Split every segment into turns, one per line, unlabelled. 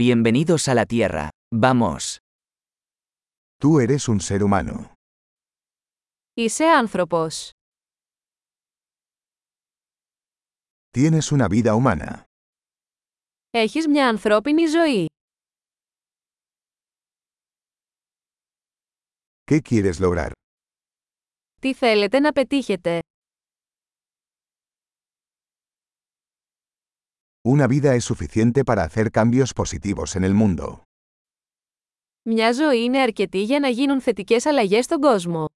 Bienvenidos a la Tierra. Vamos.
Tú eres un ser humano.
Είσαι άνθρωπος.
Tienes una vida humana.
Έχεις μια ανθρώπινη ζωή.
¿Qué quieres lograr?
Τι θέλετε να πετύχετε.
Una vida es suficiente para hacer cambios positivos en el mundo.
Μια ζωή είναι αρκετή για να γίνουν θετικές αλλαγές στον κόσμο.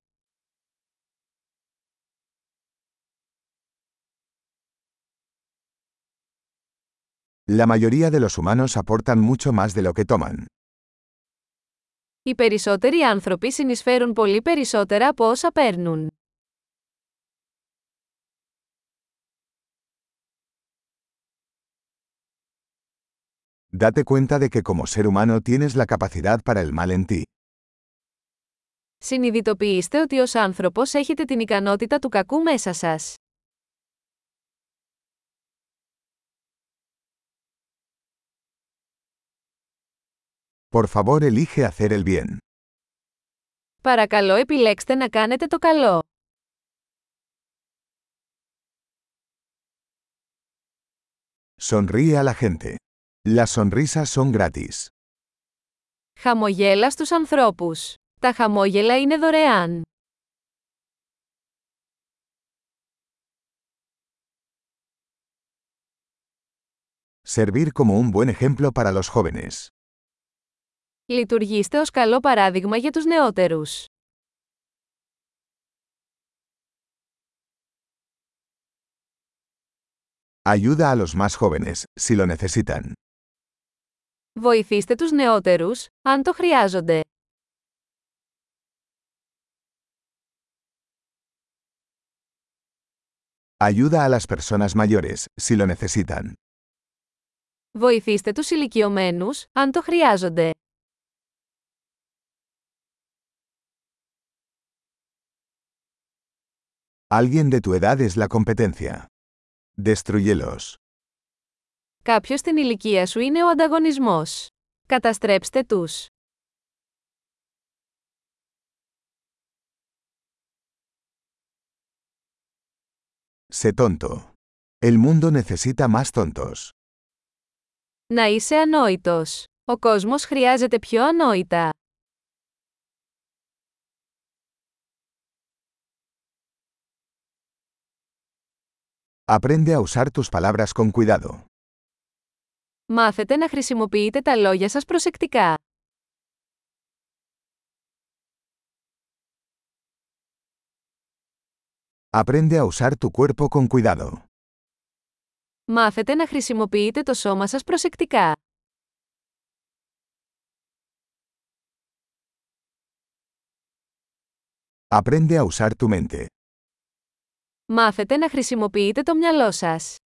La mayoría de los humanos aportan mucho más de lo que toman.
Οι περισσότεροι άνθρωποι συνεισφέρουν πολύ περισσότερα από όσα παίρνουν.
Date cuenta de que como ser humano tienes la capacidad para el mal en ti.
Συνειδητοποιήστε ότι ως άνθρωπος έχετε την ικανότητα του κακού μέσα σας.
Por favor, elige hacer el bien.
Παρακαλώ επιλέξτε να κάνετε το καλό.
Sonríe a la gente. Las sonrisas son gratis.
Χαμογέλα στους ανθρώπους. Τα χαμόγελα είναι δωρεάν.
Servir como un buen ejemplo para los jóvenes.
Λειτουργήστε ως καλό παράδειγμα για τους νεότερους.
Ayuda a los más jóvenes, si lo necesitan.
Βοηθήστε τους νεότερους, αν το χρειάζονται.
Ayuda a las personas mayores, si lo necesitan.
Βοηθήστε τους ηλικιωμένους, αν το χρειάζονται.
Alguien de tu edad es la competencia. Destruyelos.
Κάποιος στην ηλικία σου είναι ο ανταγωνισμός. Καταστρέψτε τους.
Sé tonto. El mundo necesita más tontos.
Να είσαι ανόητος. Ο κόσμος χρειάζεται πιο ανόητα.
Aprende a usar tus palabras con cuidado.
Μάθετε να χρησιμοποιείτε τα λόγια σας προσεκτικά.
Aprende a usar tu cuerpo con cuidado.
Μάθετε να χρησιμοποιείτε το σώμα σας προσεκτικά.
Aprende a usar tu mente.
Μάθετε να χρησιμοποιείτε το μυαλό σας.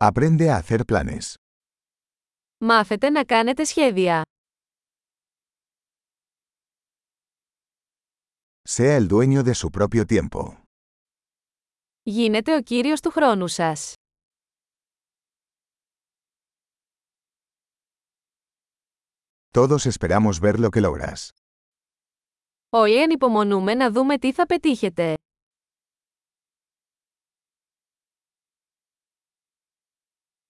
Aprende a hacer planes.
Μάθετε να κάνετε σχέδια.
Sea el dueño de su propio tiempo.
Γίνετε ο κύριος του χρόνου σας.
Todos esperamos ver lo que logras.
Όλοι ανυπομονούμε να δούμε τι θα πετύχετε.